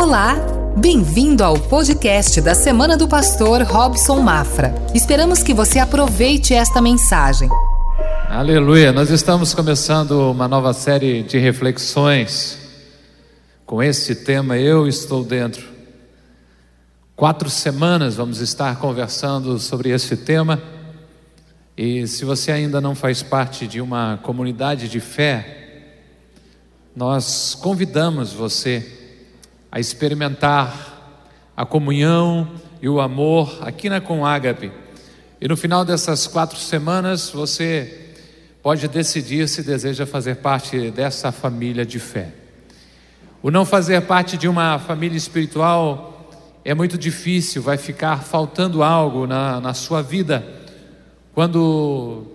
Olá, bem-vindo ao podcast da Semana do Pastor Robson Mafra. Esperamos que você aproveite esta mensagem. Aleluia, nós estamos começando uma nova série de reflexões com esse tema Eu Estou Dentro. Quatro semanas vamos estar conversando sobre esse tema. E se você ainda não faz parte de uma comunidade de fé, nós convidamos você a experimentar a comunhão e o amor aqui na Comágape. E no final dessas quatro semanas, você pode decidir se deseja fazer parte dessa família de fé. O não fazer parte de uma família espiritual é muito difícil, vai ficar faltando algo na, na sua vida. Quando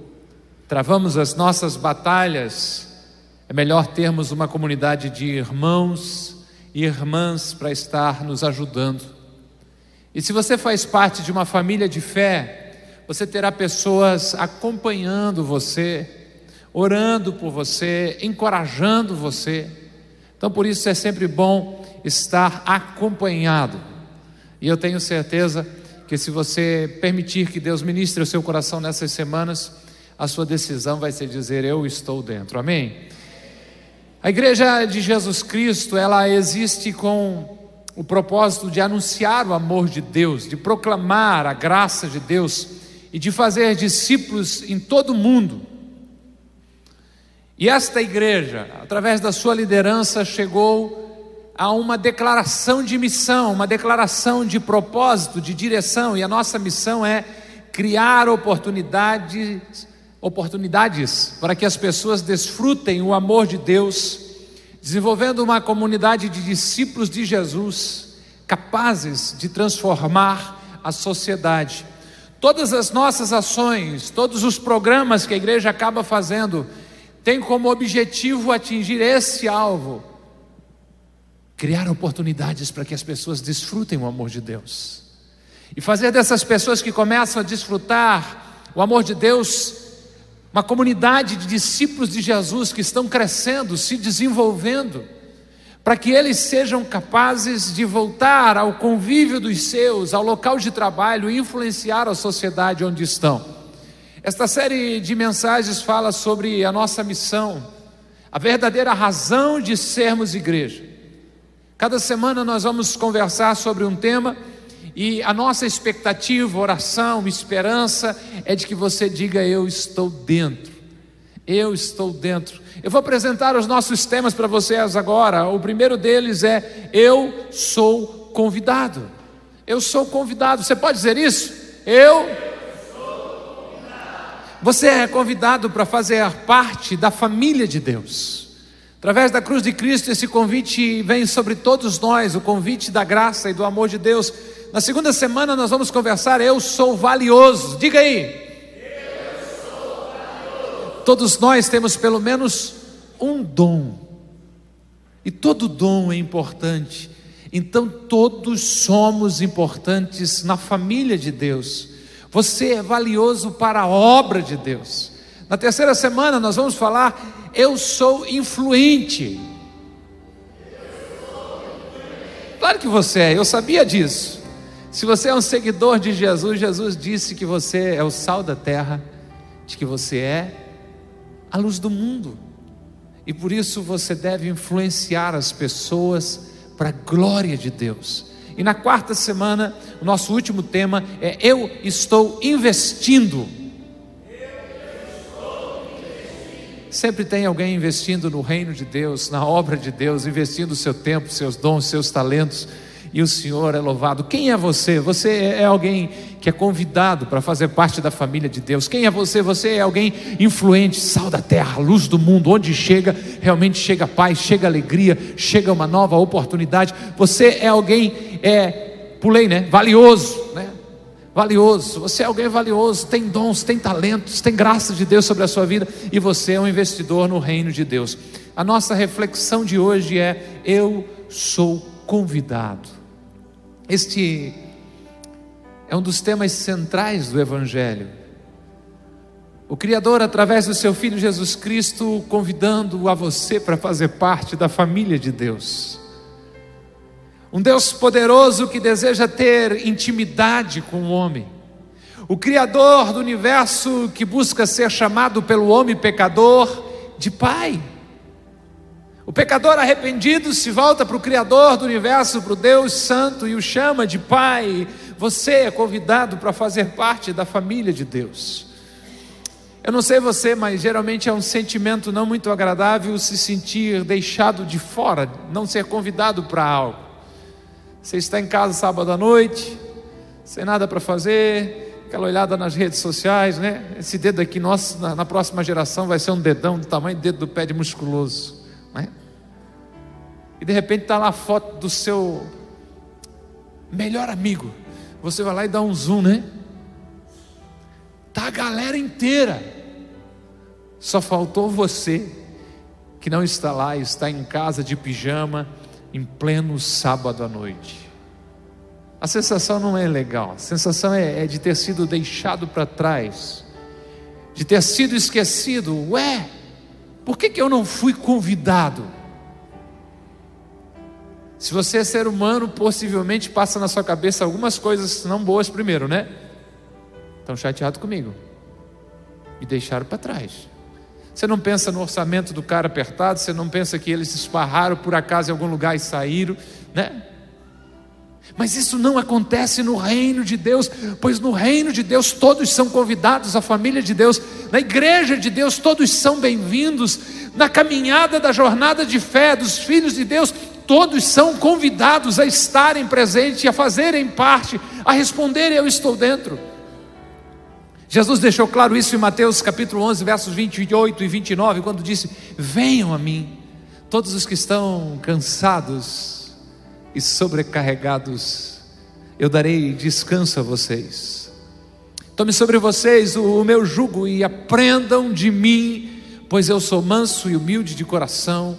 travamos as nossas batalhas, é melhor termos uma comunidade de irmãos irmãs para estar nos ajudando. E se você faz parte de uma família de fé, você terá pessoas acompanhando você, orando por você, encorajando você. Então, por isso é sempre bom estar acompanhado. E eu tenho certeza que se você permitir que Deus ministre o seu coração nessas semanas, a sua decisão vai ser dizer: Eu estou dentro. Amém? A igreja de Jesus Cristo, ela existe com o propósito de anunciar o amor de Deus, de proclamar a graça de Deus e de fazer discípulos em todo o mundo. E esta igreja, através da sua liderança, chegou a uma declaração de missão, uma declaração de propósito, de direção, e a nossa missão é criar oportunidades oportunidades para que as pessoas desfrutem o amor de Deus, desenvolvendo uma comunidade de discípulos de Jesus capazes de transformar a sociedade. Todas as nossas ações, todos os programas que a igreja acaba fazendo, têm como objetivo atingir esse alvo: criar oportunidades para que as pessoas desfrutem o amor de Deus. E fazer dessas pessoas que começam a desfrutar o amor de Deus uma comunidade de discípulos de Jesus que estão crescendo, se desenvolvendo, para que eles sejam capazes de voltar ao convívio dos seus, ao local de trabalho e influenciar a sociedade onde estão. Esta série de mensagens fala sobre a nossa missão, a verdadeira razão de sermos igreja. Cada semana nós vamos conversar sobre um tema e a nossa expectativa, oração, esperança é de que você diga: Eu estou dentro. Eu estou dentro. Eu vou apresentar os nossos temas para vocês agora. O primeiro deles é: Eu sou convidado. Eu sou convidado. Você pode dizer isso? Eu. Você é convidado para fazer parte da família de Deus. Através da cruz de Cristo, esse convite vem sobre todos nós o convite da graça e do amor de Deus na segunda semana nós vamos conversar. Eu sou valioso. Diga aí. Todos nós temos pelo menos um dom. E todo dom é importante. Então todos somos importantes na família de Deus. Você é valioso para a obra de Deus. Na terceira semana nós vamos falar: eu sou influente. Claro que você é, eu sabia disso. Se você é um seguidor de Jesus, Jesus disse que você é o sal da terra, de que você é a luz do mundo. E por isso você deve influenciar as pessoas para a glória de Deus. E na quarta semana, o nosso último tema é Eu estou investindo. Sempre tem alguém investindo no reino de Deus, na obra de Deus, investindo seu tempo, seus dons, seus talentos e o Senhor é louvado. Quem é você? Você é alguém que é convidado para fazer parte da família de Deus. Quem é você? Você é alguém influente, sal da terra, luz do mundo. Onde chega, realmente chega paz, chega alegria, chega uma nova oportunidade. Você é alguém, é, pulei, né? Valioso, né? Valioso, você é alguém valioso, tem dons, tem talentos, tem graça de Deus sobre a sua vida e você é um investidor no reino de Deus. A nossa reflexão de hoje é: eu sou convidado. Este é um dos temas centrais do Evangelho. O Criador, através do seu Filho Jesus Cristo, convidando a você para fazer parte da família de Deus. um Deus poderoso que deseja ter intimidade com o homem, o Criador do universo que busca ser chamado pelo homem pecador de Pai. O pecador arrependido se volta para o Criador do universo, para o Deus Santo, e o chama de Pai. Você é convidado para fazer parte da família de Deus. Eu não sei você, mas geralmente é um sentimento não muito agradável se sentir deixado de fora, não ser convidado para algo. Você está em casa sábado à noite, sem nada para fazer, aquela olhada nas redes sociais, né? Esse dedo aqui, nosso, na, na próxima geração, vai ser um dedão do tamanho do dedo do pé de musculoso, né? E de repente está lá a foto do seu melhor amigo. Você vai lá e dá um zoom, né? Tá a galera inteira. Só faltou você que não está lá, está em casa de pijama, em pleno sábado à noite. A sensação não é legal, a sensação é, é de ter sido deixado para trás, de ter sido esquecido. Ué, por que, que eu não fui convidado? Se você é ser humano, possivelmente passa na sua cabeça algumas coisas não boas primeiro, né? Estão chateados comigo. Me deixaram para trás. Você não pensa no orçamento do cara apertado, você não pensa que eles se esparraram por acaso em algum lugar e saíram, né? Mas isso não acontece no reino de Deus, pois no reino de Deus todos são convidados, a família de Deus, na igreja de Deus todos são bem-vindos, na caminhada da jornada de fé dos filhos de Deus, todos são convidados a estarem presentes, a fazerem parte, a responderem: Eu estou dentro. Jesus deixou claro isso em Mateus capítulo 11, versos 28 e 29, quando disse: Venham a mim, todos os que estão cansados e sobrecarregados, eu darei descanso a vocês. Tome sobre vocês o, meu jugo e aprendam de mim, pois eu sou manso e humilde de coração,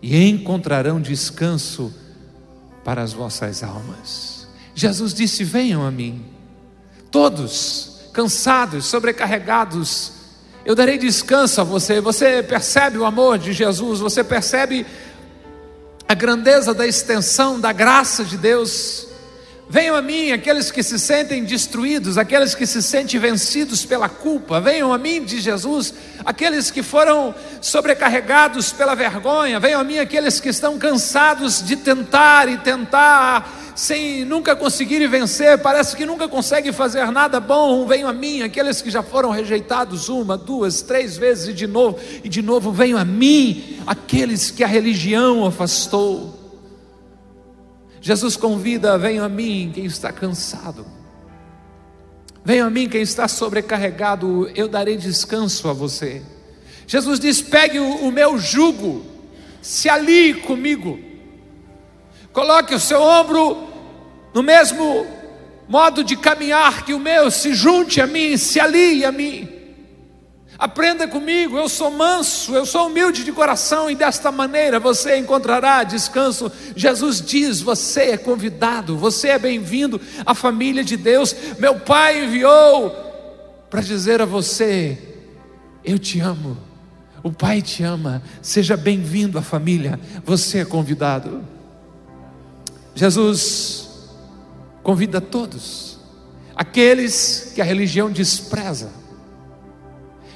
e encontrarão descanso para as vossas almas. Jesus disse: Venham a mim, todos cansados, sobrecarregados, eu darei descanso a você. Você percebe o amor de Jesus, você percebe a grandeza da extensão da graça de Deus. Venham a mim aqueles que se sentem destruídos, aqueles que se sentem vencidos pela culpa. Venham a mim, de Jesus, aqueles que foram sobrecarregados pela vergonha. Venham a mim aqueles que estão cansados de tentar e tentar sem nunca conseguirem vencer, parece que nunca conseguem fazer nada bom, venham a mim, aqueles que já foram rejeitados uma, duas, três vezes e de novo, e de novo venham a mim, aqueles que a religião afastou. Jesus convida, venham a mim quem está cansado. Venham a mim quem está sobrecarregado, eu darei descanso a você. Jesus diz: pegue o, o meu jugo, se alie comigo. Coloque o seu ombro no mesmo modo de caminhar que o meu, se junte a mim, se alie a mim. Aprenda comigo, eu sou manso, eu sou humilde de coração e desta maneira você encontrará descanso. Jesus diz: você é convidado, você é bem-vindo à família de Deus. Meu Pai enviou para dizer a você: eu te amo. O Pai te ama, seja bem-vindo à família, você é convidado. Jesus convida todos, aqueles que a religião despreza,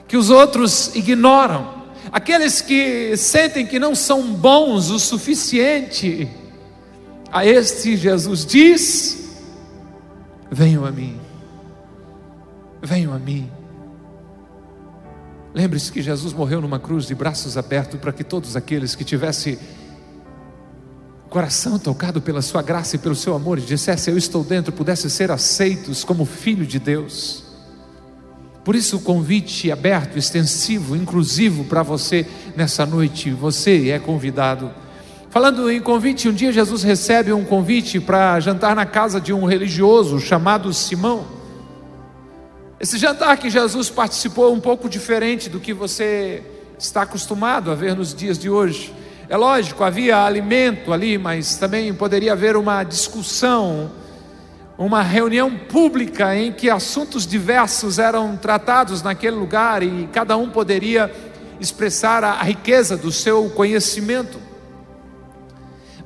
que os outros ignoram, aqueles que sentem que não são bons o suficiente, a este Jesus diz: venham a mim, venham a mim. Lembre-se que Jesus morreu numa cruz de braços abertos para que todos aqueles que tivessem coração tocado pela sua graça e pelo seu amor, e dissesse: Eu estou dentro, pudesse ser aceitos como filho de Deus. Por isso, o convite aberto, extensivo, inclusivo para você nessa noite, você é convidado. Falando em convite, um dia Jesus recebe um convite para jantar na casa de um religioso chamado Simão. Esse jantar que Jesus participou é um pouco diferente do que você está acostumado a ver nos dias de hoje. É lógico, havia alimento ali, mas também poderia haver uma discussão, uma reunião pública em que assuntos diversos eram tratados naquele lugar e cada um poderia expressar a riqueza do seu conhecimento.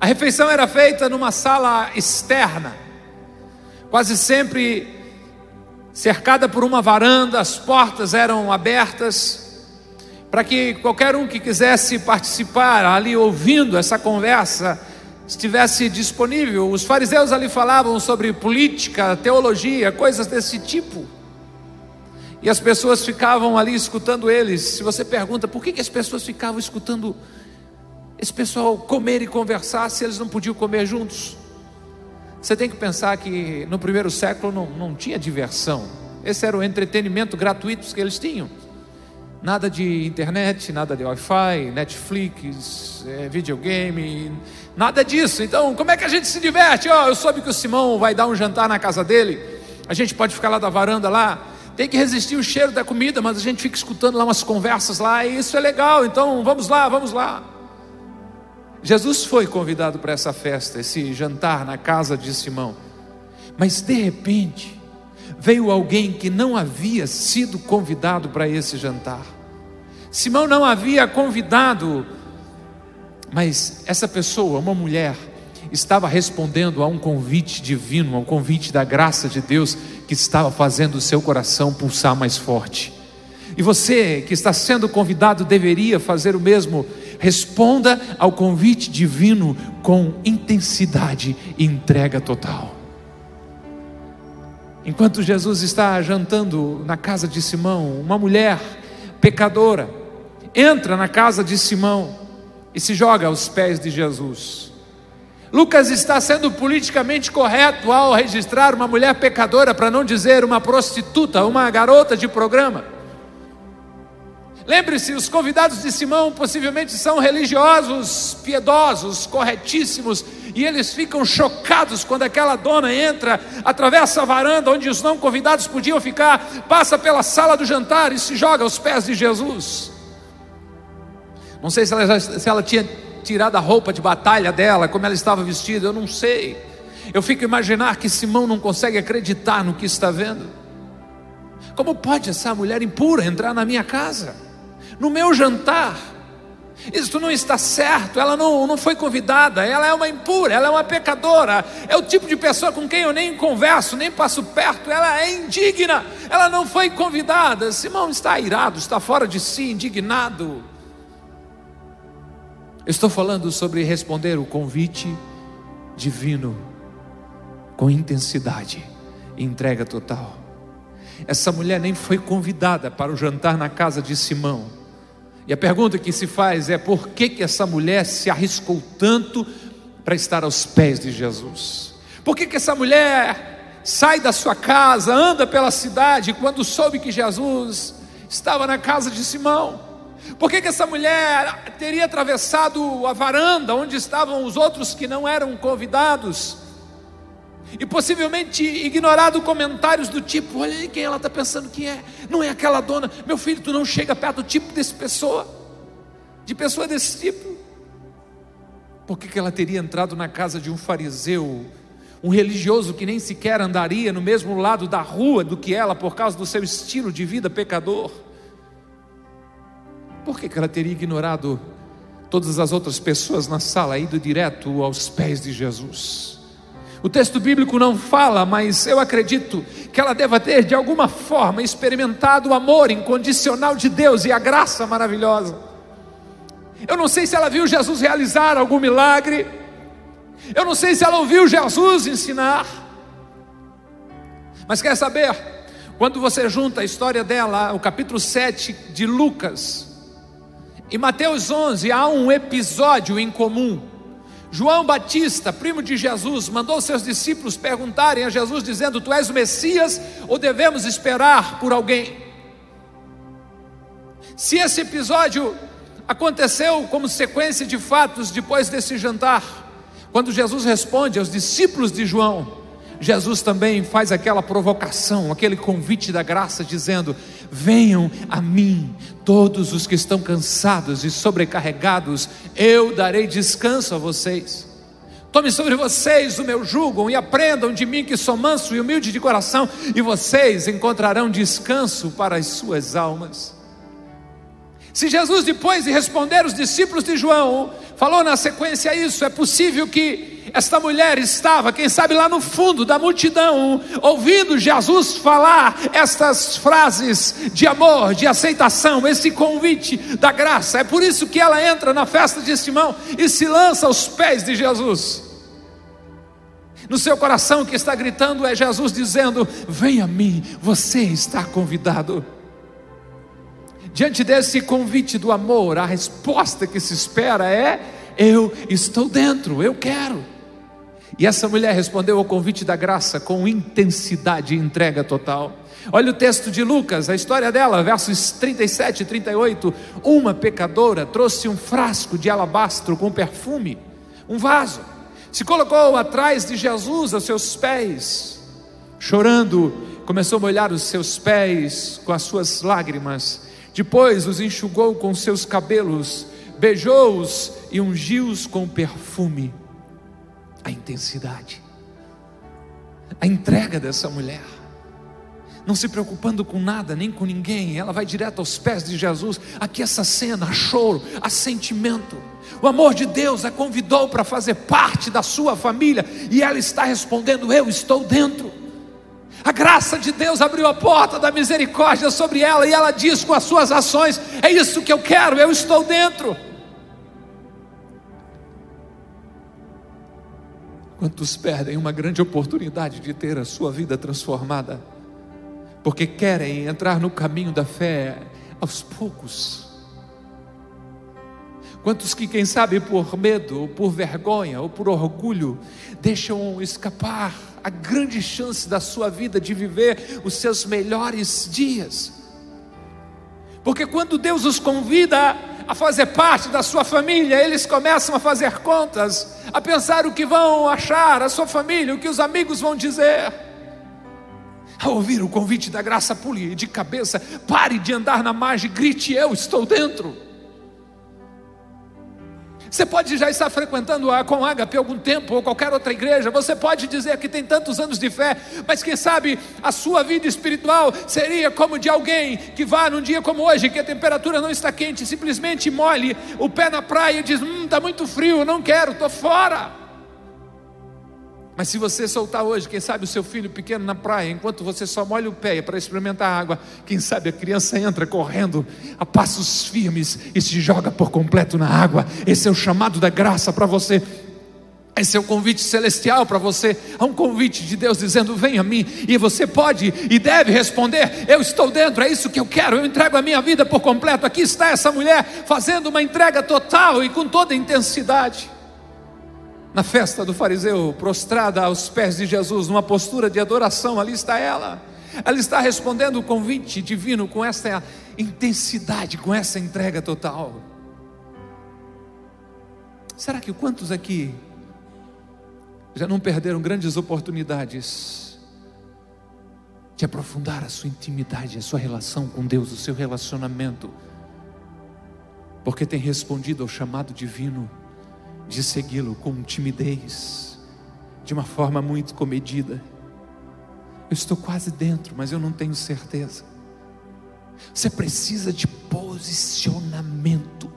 A refeição era feita numa sala externa, quase sempre cercada por uma varanda, as portas eram abertas, para que qualquer um que quisesse participar ali ouvindo essa conversa estivesse disponível. Os fariseus ali falavam sobre política, teologia, coisas desse tipo. E as pessoas ficavam ali escutando eles. Se você pergunta por que, que as pessoas ficavam escutando esse pessoal comer e conversar se eles não podiam comer juntos? Você tem que pensar que no primeiro século não, não tinha diversão. Esse era o entretenimento gratuito que eles tinham. Nada de internet, nada de Wi-Fi, Netflix, é, videogame, nada disso. Então, como é que a gente se diverte? Oh, eu soube que o Simão vai dar um jantar na casa dele. A gente pode ficar lá da varanda lá. Tem que resistir o cheiro da comida, mas a gente fica escutando lá umas conversas lá, e isso é legal. Então, vamos lá, vamos lá. Jesus foi convidado para essa festa, esse jantar na casa de Simão. Mas de repente, veio alguém que não havia sido convidado para esse jantar. Simão não havia convidado, mas essa pessoa, uma mulher, estava respondendo a um convite divino, a um convite da graça de Deus que estava fazendo o seu coração pulsar mais forte. E você que está sendo convidado deveria fazer o mesmo. Responda ao convite divino com intensidade e entrega total. Enquanto Jesus está jantando na casa de Simão, uma mulher pecadora entra na casa de Simão e se joga aos pés de Jesus. Lucas está sendo politicamente correto ao registrar uma mulher pecadora, para não dizer uma prostituta, uma garota de programa. Lembre-se, os convidados de Simão possivelmente são religiosos, piedosos, corretíssimos, e eles ficam chocados quando aquela dona entra, atravessa a varanda onde os não convidados podiam ficar, passa pela sala do jantar e se joga aos pés de Jesus. Não sei se ela, se ela tinha tirado a roupa de batalha dela, como ela estava vestida, eu não sei. Eu fico a imaginar que Simão não consegue acreditar no que está vendo. Como pode essa mulher impura entrar na minha casa? No meu jantar. Isso não está certo, ela não, não foi convidada, ela é uma impura, ela é uma pecadora, é o tipo de pessoa com quem eu nem converso, nem passo perto, ela é indigna, ela não foi convidada. Simão está irado, está fora de si, indignado. estou falando sobre responder o convite divino com intensidade e entrega total. Essa mulher nem foi convidada para o jantar na casa de Simão e a pergunta que se faz é: por que, que essa mulher se arriscou tanto para estar aos pés de Jesus? Por que, que essa mulher sai da sua casa, anda pela cidade, quando soube que Jesus estava na casa de Simão? Por que, que essa mulher teria atravessado a varanda onde estavam os outros que não eram convidados? E possivelmente ignorado comentários do tipo: olha aí quem ela está pensando que é. Não é aquela dona, meu filho, tu não chega perto do tipo desse pessoa, de pessoa desse tipo. Por que, que ela teria entrado na casa de um fariseu, um religioso que nem sequer andaria no mesmo lado da rua do que ela por causa do seu estilo de vida pecador? Por que, que ela teria ignorado todas as outras pessoas na sala, ido direto aos pés de Jesus? O texto bíblico não fala, mas eu acredito que ela deva ter de alguma forma experimentado o amor incondicional de Deus e a graça maravilhosa. Eu não sei se ela viu Jesus realizar algum milagre, eu não sei se ela ouviu Jesus ensinar, mas quer saber? Quando você junta a história dela, o capítulo 7 de Lucas, e Mateus 11, há um episódio em comum. João Batista, primo de Jesus, mandou seus discípulos perguntarem a Jesus, dizendo: Tu és o Messias ou devemos esperar por alguém? Se esse episódio aconteceu como sequência de fatos depois desse jantar, quando Jesus responde aos discípulos de João, Jesus também faz aquela provocação, aquele convite da graça, dizendo: Venham a mim, todos os que estão cansados e sobrecarregados, eu darei descanso a vocês. Tome sobre vocês o meu jugo e aprendam de mim que sou manso e humilde de coração, e vocês encontrarão descanso para as suas almas. Se Jesus, depois de responder os discípulos de João, falou na sequência isso, é possível que esta mulher estava, quem sabe lá no fundo da multidão, ouvindo Jesus falar estas frases de amor, de aceitação, esse convite da graça. É por isso que ela entra na festa de Simão e se lança aos pés de Jesus. No seu coração que está gritando é Jesus dizendo: Venha a mim, você está convidado. Diante desse convite do amor, a resposta que se espera é: Eu estou dentro, eu quero. E essa mulher respondeu ao convite da graça com intensidade e entrega total. Olha o texto de Lucas, a história dela, versos 37 e 38. Uma pecadora trouxe um frasco de alabastro com perfume, um vaso, se colocou atrás de Jesus aos seus pés, chorando, começou a molhar os seus pés com as suas lágrimas depois os enxugou com seus cabelos, beijou-os e ungiu-os com perfume. A intensidade, a entrega dessa mulher, não se preocupando com nada, nem com ninguém, ela vai direto aos pés de Jesus. Aqui, essa cena, choro, há sentimento. O amor de Deus a convidou para fazer parte da sua família, e ela está respondendo: Eu estou dentro. A graça de Deus abriu a porta da misericórdia sobre ela e ela diz com as suas ações: É isso que eu quero, eu estou dentro. Quantos perdem uma grande oportunidade de ter a sua vida transformada, porque querem entrar no caminho da fé aos poucos. Quantos que, quem sabe, por medo, ou por vergonha, ou por orgulho, deixam escapar a grande chance da sua vida de viver os seus melhores dias. Porque quando Deus os convida a fazer parte da sua família, eles começam a fazer contas, a pensar o que vão achar a sua família, o que os amigos vão dizer. Ao ouvir o convite da graça, pule de cabeça, pare de andar na margem, grite: Eu estou dentro. Você pode já estar frequentando a com Ágape algum tempo, ou qualquer outra igreja, você pode dizer que tem tantos anos de fé, mas quem sabe a sua vida espiritual seria como de alguém que vá num dia como hoje, que a temperatura não está quente, simplesmente molhe o pé na praia e diz: Hum, está muito frio, não quero, estou fora. Mas se você soltar hoje, quem sabe o seu filho pequeno na praia, enquanto você só molha o pé para experimentar a água, quem sabe a criança entra correndo a passos firmes e se joga por completo na água. Esse é o chamado da graça para você. Esse é o convite celestial para você. Há um convite de Deus dizendo: Venha a mim. E você pode e deve responder: Eu estou dentro, é isso que eu quero. Eu entrego a minha vida por completo. Aqui está essa mulher fazendo uma entrega total e com toda intensidade na festa do fariseu, prostrada aos pés de Jesus, numa postura de adoração, ali está ela. Ela está respondendo o convite divino com essa intensidade, com essa entrega total. Será que quantos aqui já não perderam grandes oportunidades de aprofundar a sua intimidade, a sua relação com Deus, o seu relacionamento, porque tem respondido ao chamado divino? De segui-lo com timidez, de uma forma muito comedida. Eu estou quase dentro, mas eu não tenho certeza. Você precisa de posicionamento.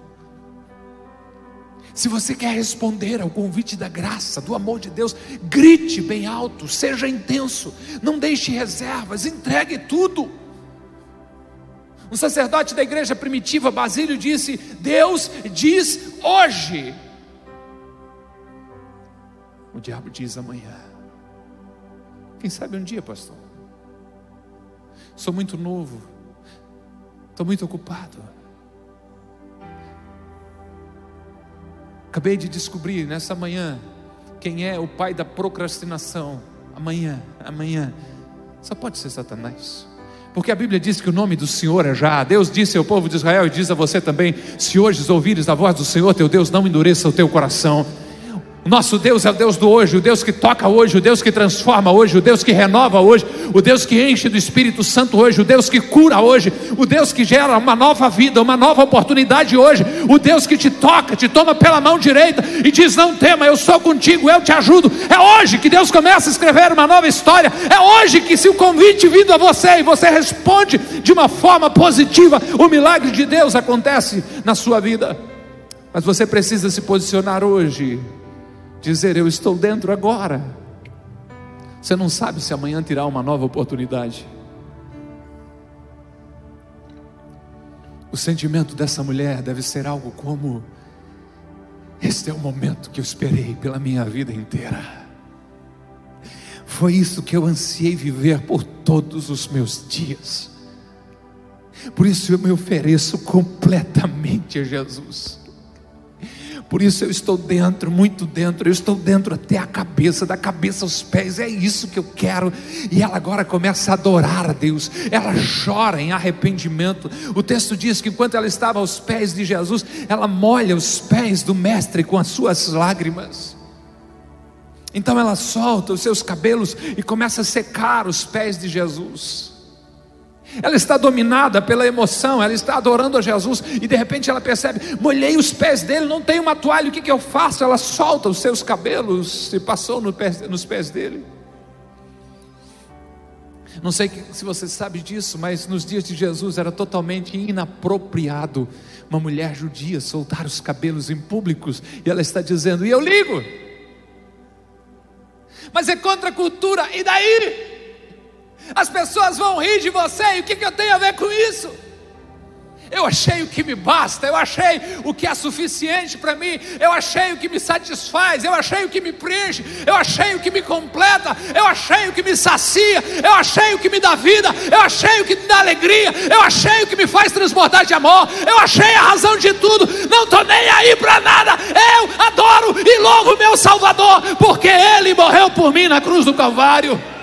Se você quer responder ao convite da graça, do amor de Deus, grite bem alto, seja intenso, não deixe reservas, entregue tudo. Um sacerdote da igreja primitiva, Basílio, disse: Deus diz hoje, diabo diz amanhã. Quem sabe um dia, pastor? Sou muito novo. Estou muito ocupado. Acabei de descobrir nessa manhã quem é o pai da procrastinação. Amanhã, amanhã. Só pode ser Satanás. Porque a Bíblia diz que o nome do Senhor é já. Deus disse ao povo de Israel e diz a você também: se hoje ouvires a voz do Senhor teu Deus, não endureça o teu coração O nosso Deus é o Deus do hoje, o Deus que toca hoje, o Deus que transforma hoje, o Deus que renova hoje, o Deus que enche do Espírito Santo hoje, o Deus que cura hoje, o Deus que gera uma nova vida, uma nova oportunidade hoje, o Deus que te toca, te toma pela mão direita e diz: Não tema, eu sou contigo, eu te ajudo. É hoje que Deus começa a escrever uma nova história, é hoje que, se o convite vindo a você e você responde de uma forma positiva, o milagre de Deus acontece na sua vida. Mas você precisa se posicionar hoje dizer: Eu estou dentro agora. Você não sabe se amanhã terá uma nova oportunidade. O sentimento dessa mulher deve ser algo como: Este é o momento que eu esperei pela minha vida inteira. Foi isso que eu ansiei viver por todos os meus dias. Por isso eu me ofereço completamente a Jesus. Por isso eu estou dentro, muito dentro, eu estou dentro até a cabeça, da cabeça aos pés, é isso que eu quero. E ela agora começa a adorar a Deus, ela chora em arrependimento. O texto diz que enquanto ela estava aos pés de Jesus, ela molha os pés do Mestre com as suas lágrimas. Então ela solta os seus cabelos e começa a secar os pés de Jesus. Ela está dominada pela emoção, ela está adorando a Jesus e de repente ela percebe: molhei os pés dele, não tem uma toalha, o que, que eu faço? Ela solta os seus cabelos e passou no pé, nos pés dele. Não sei se você sabe disso, mas nos dias de Jesus era totalmente inapropriado uma mulher judia soltar os cabelos em públicos e ela está dizendo: e eu ligo. Mas é contra a cultura, e daí? As pessoas vão rir de você, e o que, que eu tenho a ver com isso? Eu achei o que me basta, eu achei o que é suficiente para mim, eu achei o que me satisfaz, eu achei o que me preenche, eu achei o que me completa, eu achei o que me sacia, eu achei o que me dá vida, eu achei o que me dá alegria, eu achei o que me faz transbordar de amor, eu achei a razão de tudo, não estou nem aí para nada, eu adoro e louvo meu Salvador, porque Ele morreu por mim na cruz do Calvário.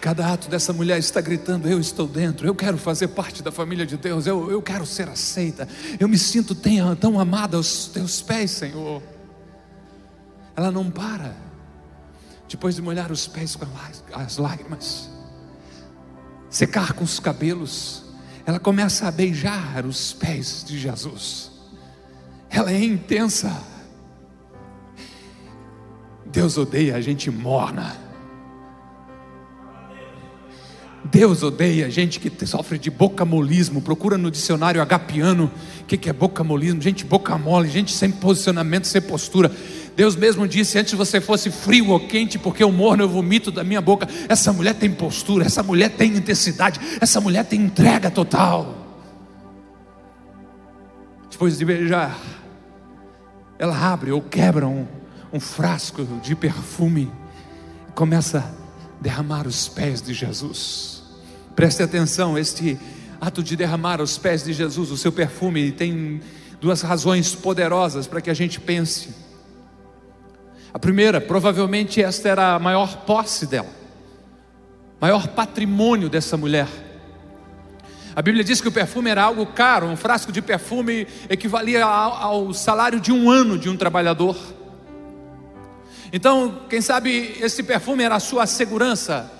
Cada ato dessa mulher está gritando: Eu estou dentro, eu quero fazer parte da família de Deus, eu, eu quero ser aceita, eu me sinto tão, tão amada aos teus pés, Senhor. Ela não para, depois de molhar os pés com as lágrimas, secar com os cabelos, ela começa a beijar os pés de Jesus. Ela é intensa. Deus odeia a gente morna. Deus odeia gente que sofre de bocamolismo. Procura no dicionário agapiano o que, que é bocamolismo. Gente boca mole, gente sem posicionamento, sem postura. Deus mesmo disse: antes você fosse frio ou quente, porque o morno eu vomito da minha boca. Essa mulher tem postura, essa mulher tem intensidade, essa mulher tem entrega total. Depois de beijar, ela abre ou quebra um, um frasco de perfume e começa a derramar os pés de Jesus. Preste atenção, este ato de derramar os pés de Jesus o seu perfume tem duas razões poderosas para que a gente pense. A primeira, provavelmente esta era a maior posse dela, maior patrimônio dessa mulher. A Bíblia diz que o perfume era algo caro, um frasco de perfume equivalia ao salário de um ano de um trabalhador. Então, quem sabe esse perfume era a sua segurança,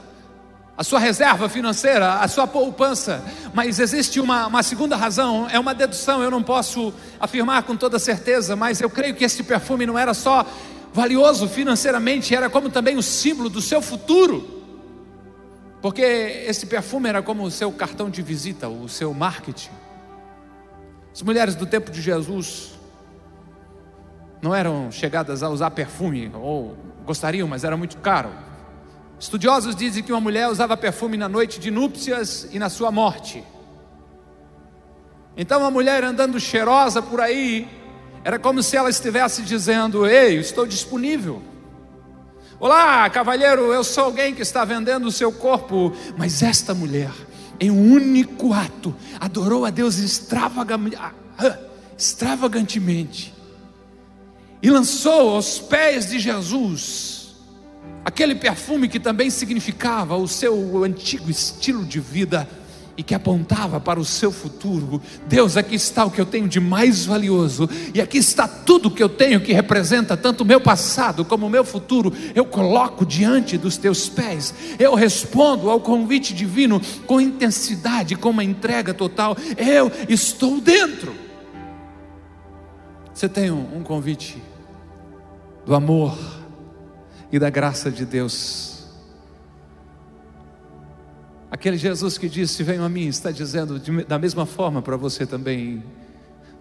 a sua reserva financeira, a sua poupança. Mas existe uma, uma, segunda razão, é uma dedução, eu não posso afirmar com toda certeza, mas eu creio que esse perfume não era só valioso financeiramente, era como também o símbolo do seu futuro. Porque esse perfume era como o seu cartão de visita, o seu marketing. As mulheres do tempo de Jesus não eram chegadas a usar perfume, ou gostariam, mas era muito caro. Estudiosos dizem que uma mulher usava perfume na noite de núpcias e na sua morte. Então, uma mulher andando cheirosa por aí, era como se ela estivesse dizendo: Ei, estou disponível. Olá, cavalheiro, eu sou alguém que está vendendo o seu corpo. Mas esta mulher, em um único ato, adorou a Deus extravagantemente e lançou aos pés de Jesus aquele perfume que também significava o seu antigo estilo de vida e que apontava para o seu futuro. Deus, aqui está o que eu tenho de mais valioso, e aqui está tudo que eu tenho que representa tanto o meu passado como o meu futuro. Eu coloco diante dos teus pés, eu respondo ao convite divino com intensidade, com uma entrega total. Eu estou dentro. Você tem um, convite do amor e da graça de Deus Aquele Jesus que disse: Venham a mim, está dizendo de, da mesma forma para você também.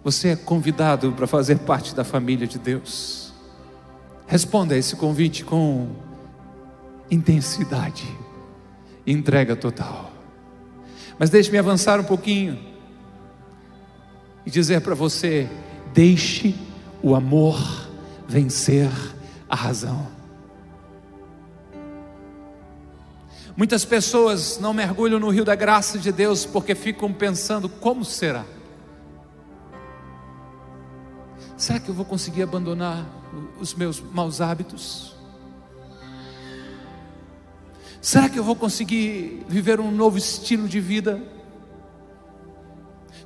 Você é convidado para fazer parte da família de Deus. Responda a esse convite com intensidade, entrega total. Mas deixe-me avançar um pouquinho e dizer para você: deixe o amor vencer a razão. Muitas pessoas não mergulham no rio da graça de Deus porque ficam pensando: como será? Será que eu vou conseguir abandonar os meus maus hábitos? Será que eu vou conseguir viver um novo estilo de vida?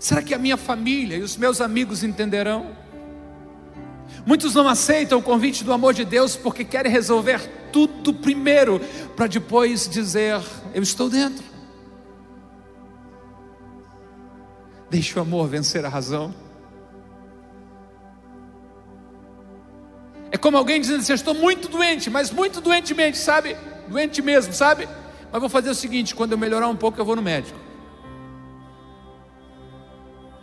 Será que a minha família e os meus amigos entenderão? Muitos não aceitam o convite do amor de Deus porque querem resolver tudo primeiro, para depois dizer: Eu estou dentro. Deixe o amor vencer a razão. É como alguém dizendo assim: estou muito doente, mas muito doentemente, sabe? Doente mesmo, sabe? Mas vou fazer o seguinte: quando eu melhorar um pouco, eu vou no médico.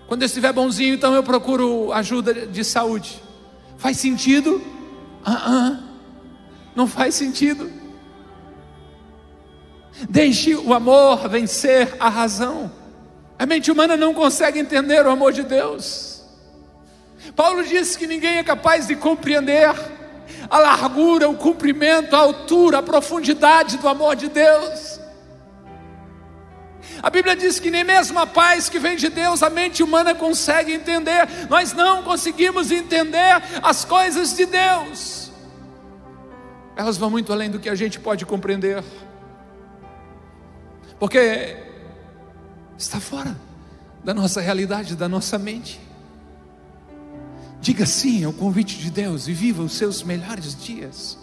Quando eu estiver bonzinho, então eu procuro ajuda de saúde. Faz sentido? Uh -uh. Não faz sentido. Deixe o amor vencer a razão. A mente humana não consegue entender o amor de Deus. Paulo disse que ninguém é capaz de compreender a largura, o comprimento, a altura, a profundidade do amor de Deus. A Bíblia diz que nem mesmo a paz que vem de Deus a mente humana consegue entender. Nós não conseguimos entender as coisas de Deus. Elas vão muito além do que a gente pode compreender. Porque está fora da nossa realidade, da nossa mente. Diga sim ao convite de Deus e viva os seus melhores dias.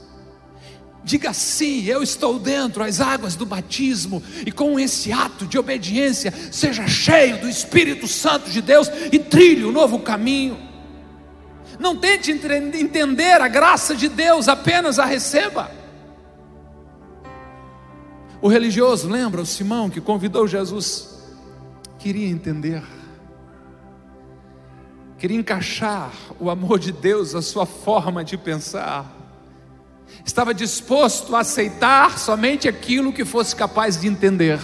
Diga sim, eu estou dentro as águas do batismo, e com esse ato de obediência, seja cheio do Espírito Santo de Deus e trilhe o um novo caminho. Não tente entender a graça de Deus, apenas a receba. O religioso, lembra o Simão que convidou Jesus? Queria entender, queria encaixar o amor de Deus, a sua forma de pensar estava disposto a aceitar somente aquilo que fosse capaz de entender.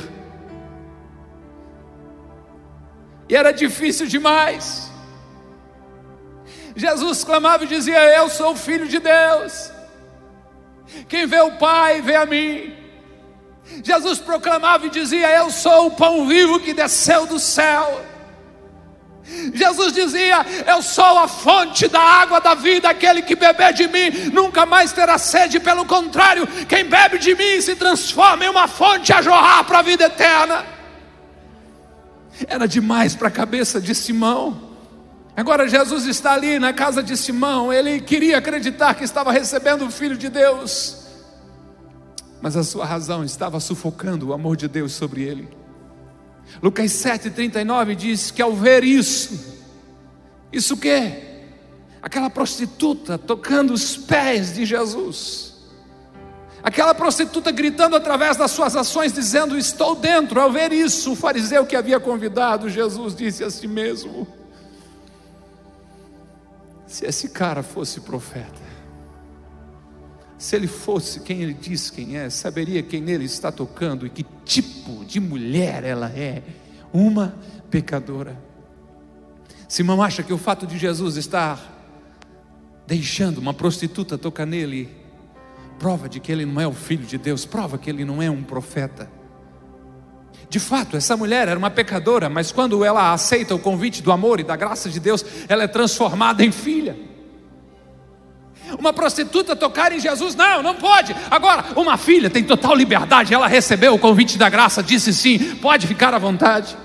E era difícil demais. Jesus clamava e dizia: Eu sou o filho de Deus. Quem vê o Pai, vê a mim. Jesus proclamava e dizia: Eu sou o pão vivo que desceu do céu. Jesus dizia: Eu sou a fonte da água da vida, aquele que beber de mim nunca mais terá sede, pelo contrário, quem bebe de mim se transforma em uma fonte a jorrar para a vida eterna. Era demais para a cabeça de Simão. Agora Jesus está ali na casa de Simão, ele queria acreditar que estava recebendo o Filho de Deus, mas a sua razão estava sufocando o amor de Deus sobre ele. Lucas 7,39 diz que ao ver isso, isso o quê? Aquela prostituta tocando os pés de Jesus, aquela prostituta gritando através das suas ações, dizendo: Estou dentro. Ao ver isso, o fariseu que havia convidado Jesus disse a si mesmo: Se esse cara fosse profeta, se ele fosse quem ele diz quem é, saberia quem nele está tocando e que tipo de mulher ela é. Uma pecadora. Simão acha que o fato de Jesus estar deixando uma prostituta tocar nele, prova de que ele não é o filho de Deus, prova que ele não é um profeta. De fato, essa mulher era uma pecadora, mas quando ela aceita o convite do amor e da graça de Deus, ela é transformada em filha. Uma prostituta tocar em Jesus? Não, não pode. Agora, uma filha tem total liberdade, ela recebeu o convite da graça, disse sim, pode ficar à vontade.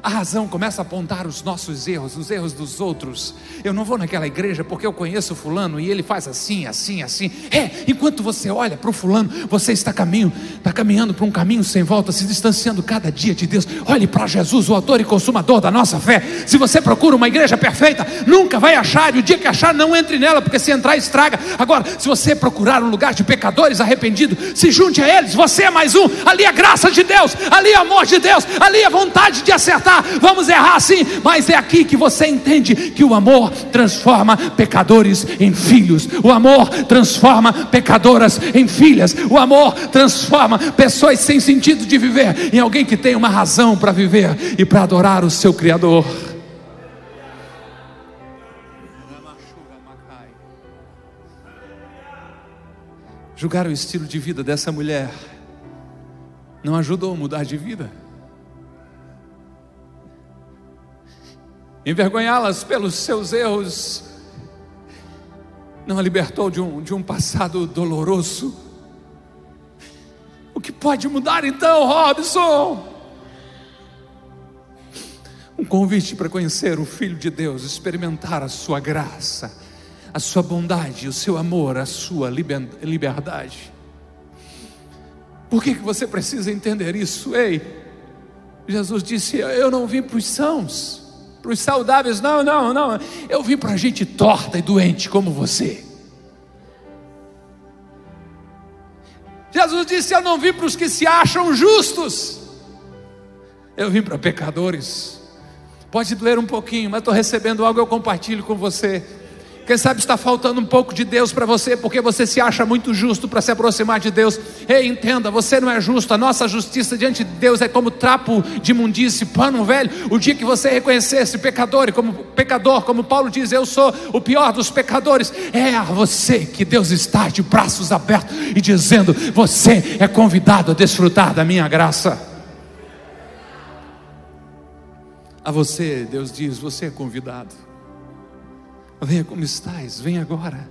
A razão começa a apontar os nossos erros, os erros dos outros. Eu não vou naquela igreja porque eu conheço fulano e ele faz assim, assim, assim. É, enquanto você olha para o fulano, você está caminho, está caminhando para um caminho sem volta, se distanciando cada dia de Deus. Olhe para Jesus, o autor e consumador da nossa fé. Se você procura uma igreja perfeita, nunca vai achar, e o dia que achar, não entre nela, porque se entrar, estraga. Agora, se você procurar um lugar de pecadores arrependidos, se junte a eles, você é mais um. Ali é a graça de Deus, ali é amor de Deus, ali é vontade de acertar acertar, vamos errar sim, mas é aqui que você entende que o amor transforma pecadores em filhos, o amor transforma pecadoras em filhas, o amor transforma pessoas sem sentido de viver em alguém que tem uma razão para viver e para adorar o seu Criador. Julgar o estilo de vida dessa mulher não ajudou a mudar de vida. Envergonhá-las pelos seus erros, não a libertou de um, de um passado doloroso. O que pode mudar então, Robson? Um convite para conhecer o Filho de Deus, experimentar a sua graça, a sua bondade, o seu amor, a sua liberdade. Por que, que você precisa entender isso? Ei, Jesus disse: Eu não vim para os sãos para os saudáveis, não, não, não. Eu vim para gente torta e doente como você. Jesus disse: Eu não vim para os que se acham justos, eu vim para pecadores. Pode doer um pouquinho, mas estou recebendo algo, eu compartilho com você. Quem sabe está faltando um pouco de Deus para você, porque você se acha muito justo para se aproximar de Deus. Ei, entenda, você não é justo. A nossa justiça diante de Deus é como trapo de imundície, pano velho. O dia que você reconhecesse pecador e como pecador, como Paulo diz, eu sou o pior dos pecadores, é a você que Deus está de braços abertos e dizendo: você é convidado a desfrutar da minha graça. A você, Deus diz: você é convidado. Venha como estás, venha agora.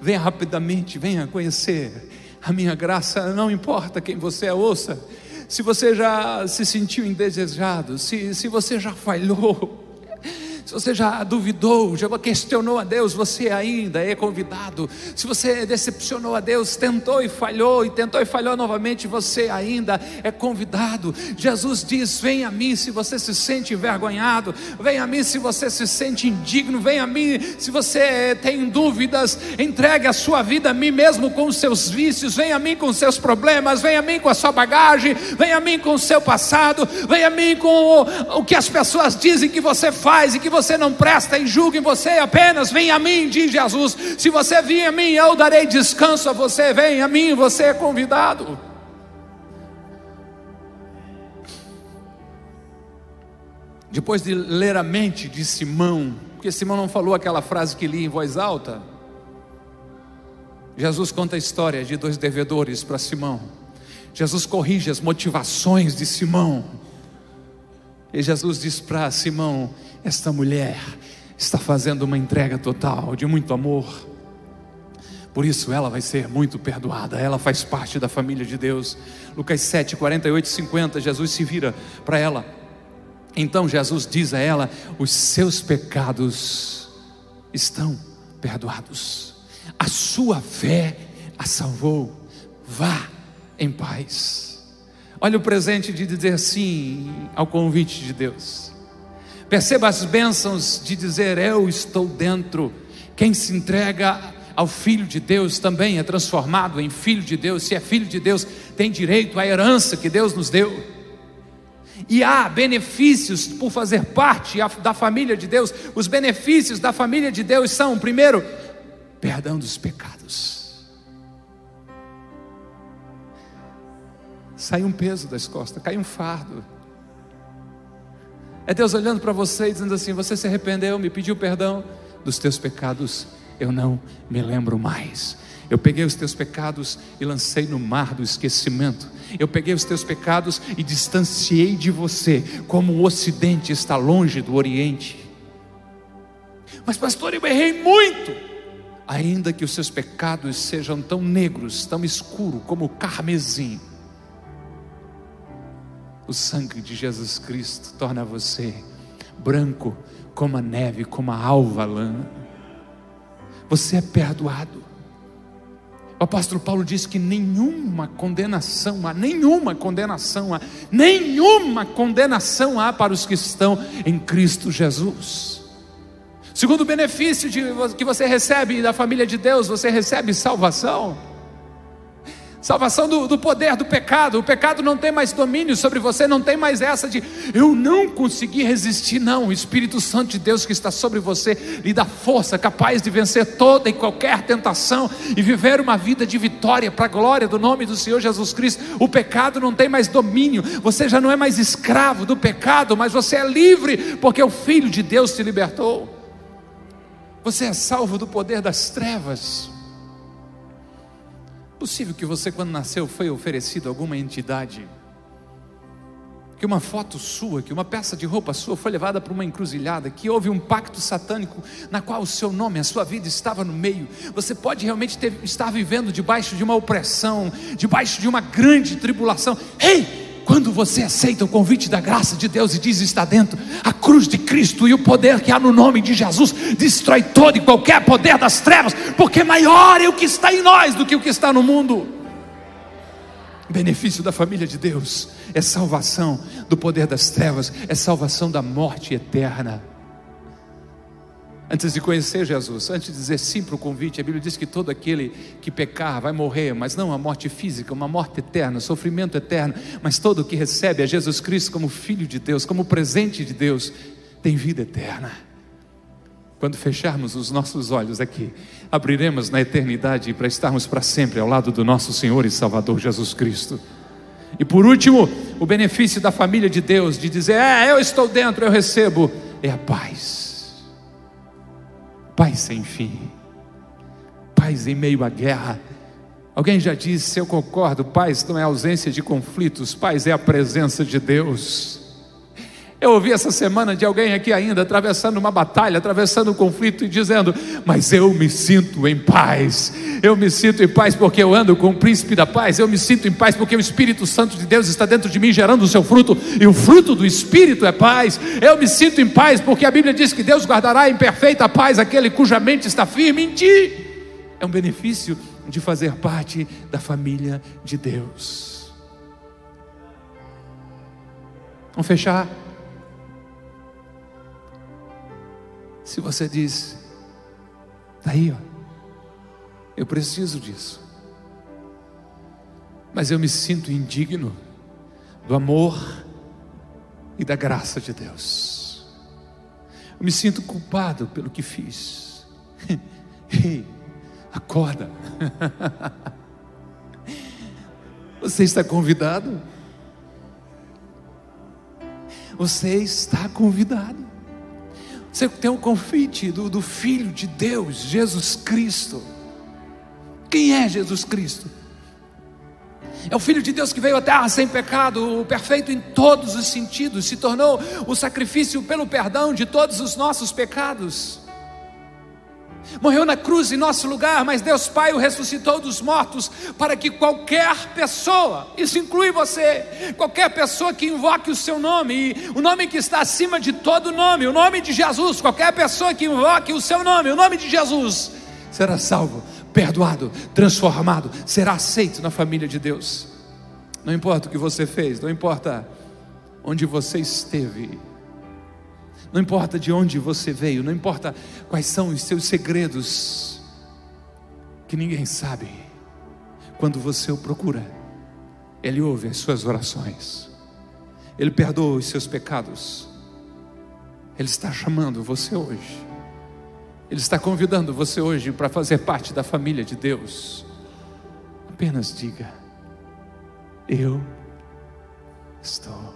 Venha rapidamente, venha conhecer a minha graça. Não importa quem você é, ouça. Se você já se sentiu indesejado, se, se você já falhou, se você já duvidou, já questionou a Deus, você ainda é convidado. Se você decepcionou a Deus, tentou e falhou, e tentou e falhou novamente, você ainda é convidado. Jesus diz: Vem a mim se você se sente envergonhado, vem a mim se você se sente indigno, vem a mim se você tem dúvidas, entregue a sua vida a mim mesmo com os seus vícios, vem a mim com os seus problemas, vem a mim com a sua bagagem, vem a mim com o seu passado, vem a mim com o, o que as pessoas dizem que você faz e que você não presta e julgue você apenas, vem a mim, diz Jesus. Se você vir a mim, eu darei descanso a você. Vem a mim, você é convidado. Depois de ler a mente de Simão, porque Simão não falou aquela frase que li em voz alta, Jesus conta a história de dois devedores para Simão. Jesus corrige as motivações de Simão. E Jesus diz para Simão: esta mulher está fazendo uma entrega total de muito amor. Por isso ela vai ser muito perdoada, ela faz parte da família de Deus. Lucas 7, 48 e 50, Jesus se vira para ela. Então Jesus diz a ela: os seus pecados estão perdoados, a sua fé a salvou, vá em paz. Olha o presente de dizer sim ao convite de Deus. Perceba as bênçãos de dizer: Eu estou dentro. Quem se entrega ao Filho de Deus também é transformado em Filho de Deus. Se é Filho de Deus, tem direito à herança que Deus nos deu. E há benefícios por fazer parte da família de Deus. Os benefícios da família de Deus são, primeiro, perdão dos pecados. Sai um peso das costas, cai um fardo. É Deus olhando para você e dizendo assim: Você se arrependeu, me pediu perdão dos teus pecados, eu não me lembro mais. Eu peguei os teus pecados e lancei no mar do esquecimento. Eu peguei os teus pecados e distanciei de você, como o Ocidente está longe do Oriente. Mas, pastor, eu errei muito. ainda que os seus pecados sejam tão negros, tão escuros como o carmesim, o sangue de Jesus Cristo torna você branco como a neve, como a alva lã. Você é perdoado. O apóstolo Paulo diz que nenhuma condenação há, nenhuma condenação há, nenhuma condenação há para os que estão em Cristo Jesus. Segundo benefício de, que você recebe da família de Deus, você recebe salvação. Salvação do, do, poder do pecado. O pecado não tem mais domínio sobre você, não tem mais essa de eu não consegui resistir, não. O Espírito Santo de Deus que está sobre você lhe dá força, capaz de vencer toda e qualquer tentação e viver uma vida de vitória para a glória do nome do Senhor Jesus Cristo. O pecado não tem mais domínio, você já não é mais escravo do pecado, mas você é livre, porque o Filho de Deus te libertou. Você é salvo do poder das trevas. Possível que você, quando nasceu, foi oferecido a alguma entidade, que uma foto sua, que uma peça de roupa sua foi levada para uma encruzilhada, que houve um pacto satânico na qual o seu nome, a sua vida estava no meio. Você pode realmente ter, estar vivendo debaixo de uma opressão, debaixo de uma grande tribulação. Ei! Quando você aceita o convite da graça de Deus e diz está dentro, a cruz de Cristo e o poder que há no nome de Jesus destrói todo e qualquer poder das trevas, porque maior é o que está em nós do que o que está no mundo. Benefício da família de Deus é salvação do poder das trevas, é salvação da morte eterna. Antes de conhecer Jesus, antes de dizer sim para o convite, a Bíblia diz que todo aquele que pecar vai morrer, mas não a morte física, uma morte eterna, sofrimento eterno, mas todo que recebe a Jesus Cristo como Filho de Deus, como presente de Deus, tem vida eterna. Quando fecharmos os nossos olhos aqui, abriremos na eternidade para estarmos para sempre ao lado do nosso Senhor e Salvador Jesus Cristo. E por último, o benefício da família de Deus, de dizer, é, eu estou dentro, eu recebo, é a paz paz sem fim, paz em meio à guerra. Alguém já disse, eu concordo, paz não é ausência de conflitos, paz é a presença de Deus. Eu ouvi essa semana de alguém aqui ainda atravessando uma batalha, atravessando um conflito e dizendo: Mas eu me sinto em paz. Eu me sinto em paz porque eu ando com o príncipe da paz. Eu me sinto em paz porque o Espírito Santo de Deus está dentro de mim, gerando o seu fruto, e o fruto do Espírito é paz. Eu me sinto em paz porque a Bíblia diz que Deus guardará em perfeita paz aquele cuja mente está firme em ti. É um benefício de fazer parte da família de Deus. Vamos fechar. Se você diz, está aí, ó, eu preciso disso, mas eu me sinto indigno do amor e da graça de Deus, eu me sinto culpado pelo que fiz. Ei, acorda. Você está convidado. Você está convidado. Você tem um convite do, do Filho de Deus, Jesus Cristo. Quem é Jesus Cristo? É o Filho de Deus que veio à terra sem pecado, perfeito em todos os sentidos, se tornou o sacrifício pelo perdão de todos os nossos pecados morreu na cruz em nosso lugar, mas Deus Pai o ressuscitou dos mortos para que qualquer pessoa, isso inclui você, qualquer pessoa que invoque o seu nome, o nome que está acima de todo nome, o nome de Jesus, qualquer pessoa que invoque o seu nome, o nome de Jesus, será salvo, perdoado, transformado, será aceito na família de Deus. Não importa o que você fez, não importa onde você esteve, não importa de onde você veio, não importa quais são os seus segredos, que ninguém sabe, quando você o procura, Ele ouve as suas orações, Ele perdoa os seus pecados, Ele está chamando você hoje, Ele está convidando você hoje para fazer parte da família de Deus. Apenas diga: Eu estou